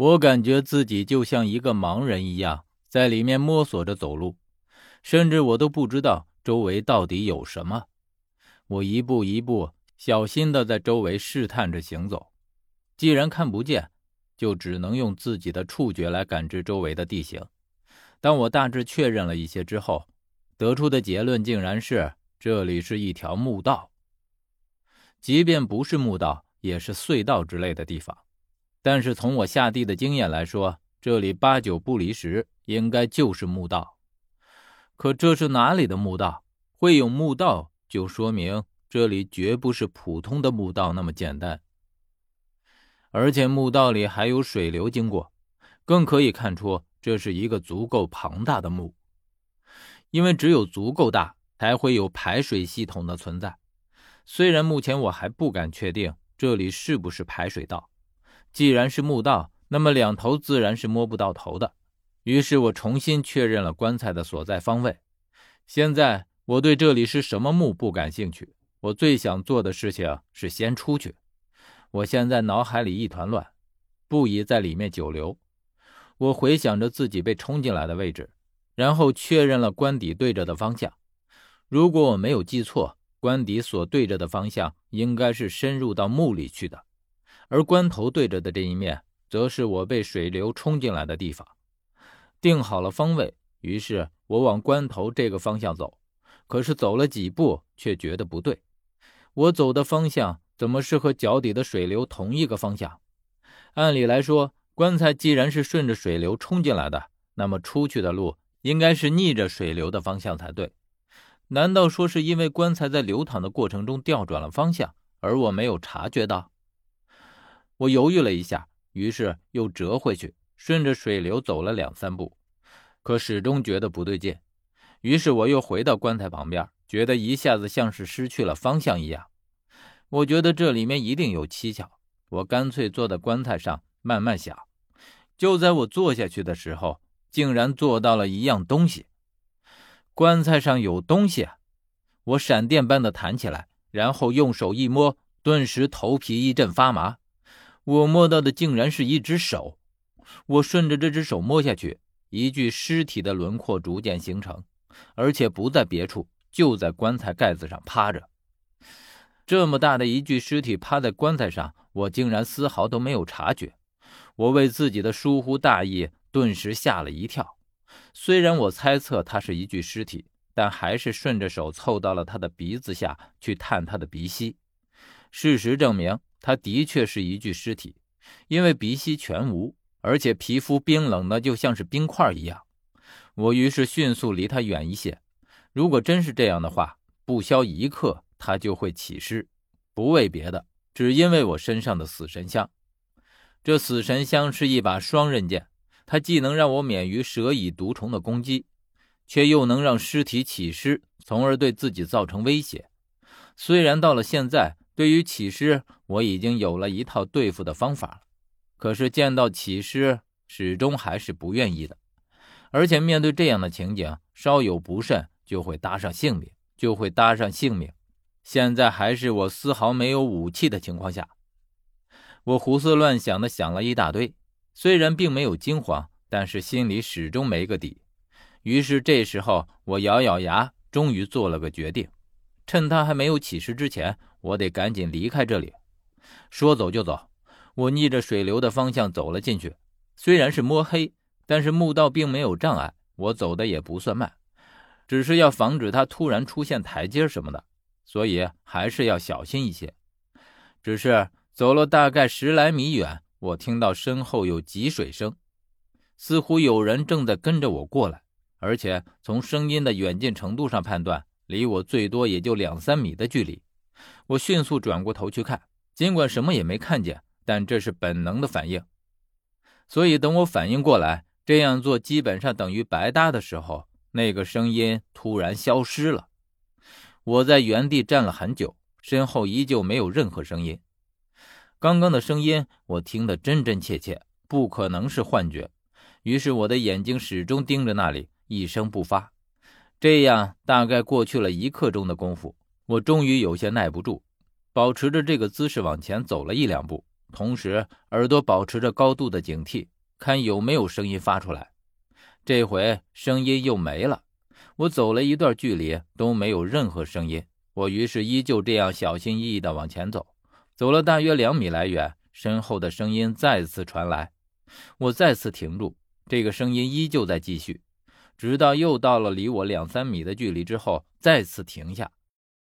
我感觉自己就像一个盲人一样，在里面摸索着走路，甚至我都不知道周围到底有什么。我一步一步小心的在周围试探着行走，既然看不见，就只能用自己的触觉来感知周围的地形。当我大致确认了一些之后，得出的结论竟然是这里是一条墓道。即便不是墓道，也是隧道之类的地方。但是从我下地的经验来说，这里八九不离十，应该就是墓道。可这是哪里的墓道？会有墓道，就说明这里绝不是普通的墓道那么简单。而且墓道里还有水流经过，更可以看出这是一个足够庞大的墓。因为只有足够大，才会有排水系统的存在。虽然目前我还不敢确定这里是不是排水道。既然是墓道，那么两头自然是摸不到头的。于是我重新确认了棺材的所在方位。现在我对这里是什么墓不感兴趣，我最想做的事情是先出去。我现在脑海里一团乱，不宜在里面久留。我回想着自己被冲进来的位置，然后确认了棺底对着的方向。如果我没有记错，棺底所对着的方向应该是深入到墓里去的。而棺头对着的这一面，则是我被水流冲进来的地方。定好了方位，于是我往棺头这个方向走。可是走了几步，却觉得不对。我走的方向怎么是和脚底的水流同一个方向？按理来说，棺材既然是顺着水流冲进来的，那么出去的路应该是逆着水流的方向才对。难道说是因为棺材在流淌的过程中调转了方向，而我没有察觉到？我犹豫了一下，于是又折回去，顺着水流走了两三步，可始终觉得不对劲。于是我又回到棺材旁边，觉得一下子像是失去了方向一样。我觉得这里面一定有蹊跷，我干脆坐在棺材上慢慢想。就在我坐下去的时候，竟然坐到了一样东西。棺材上有东西，我闪电般的弹起来，然后用手一摸，顿时头皮一阵发麻。我摸到的竟然是一只手，我顺着这只手摸下去，一具尸体的轮廓逐渐形成，而且不在别处，就在棺材盖子上趴着。这么大的一具尸体趴在棺材上，我竟然丝毫都没有察觉。我为自己的疏忽大意顿时吓了一跳。虽然我猜测它是一具尸体，但还是顺着手凑到了他的鼻子下去探他的鼻息。事实证明。他的确是一具尸体，因为鼻息全无，而且皮肤冰冷的就像是冰块一样。我于是迅速离他远一些。如果真是这样的话，不消一刻他就会起尸，不为别的，只因为我身上的死神香。这死神香是一把双刃剑，它既能让我免于蛇蚁毒虫的攻击，却又能让尸体起尸，从而对自己造成威胁。虽然到了现在。对于起尸，我已经有了一套对付的方法了。可是见到起尸，始终还是不愿意的。而且面对这样的情景，稍有不慎就会搭上性命，就会搭上性命。现在还是我丝毫没有武器的情况下，我胡思乱想的想了一大堆。虽然并没有惊慌，但是心里始终没个底。于是这时候，我咬咬牙，终于做了个决定：趁他还没有起尸之前。我得赶紧离开这里，说走就走。我逆着水流的方向走了进去，虽然是摸黑，但是墓道并没有障碍，我走的也不算慢，只是要防止他突然出现台阶什么的，所以还是要小心一些。只是走了大概十来米远，我听到身后有积水声，似乎有人正在跟着我过来，而且从声音的远近程度上判断，离我最多也就两三米的距离。我迅速转过头去看，尽管什么也没看见，但这是本能的反应。所以等我反应过来，这样做基本上等于白搭的时候，那个声音突然消失了。我在原地站了很久，身后依旧没有任何声音。刚刚的声音我听得真真切切，不可能是幻觉。于是我的眼睛始终盯着那里，一声不发。这样大概过去了一刻钟的功夫。我终于有些耐不住，保持着这个姿势往前走了一两步，同时耳朵保持着高度的警惕，看有没有声音发出来。这回声音又没了。我走了一段距离都没有任何声音，我于是依旧这样小心翼翼地往前走。走了大约两米来远，身后的声音再次传来，我再次停住。这个声音依旧在继续，直到又到了离我两三米的距离之后，再次停下。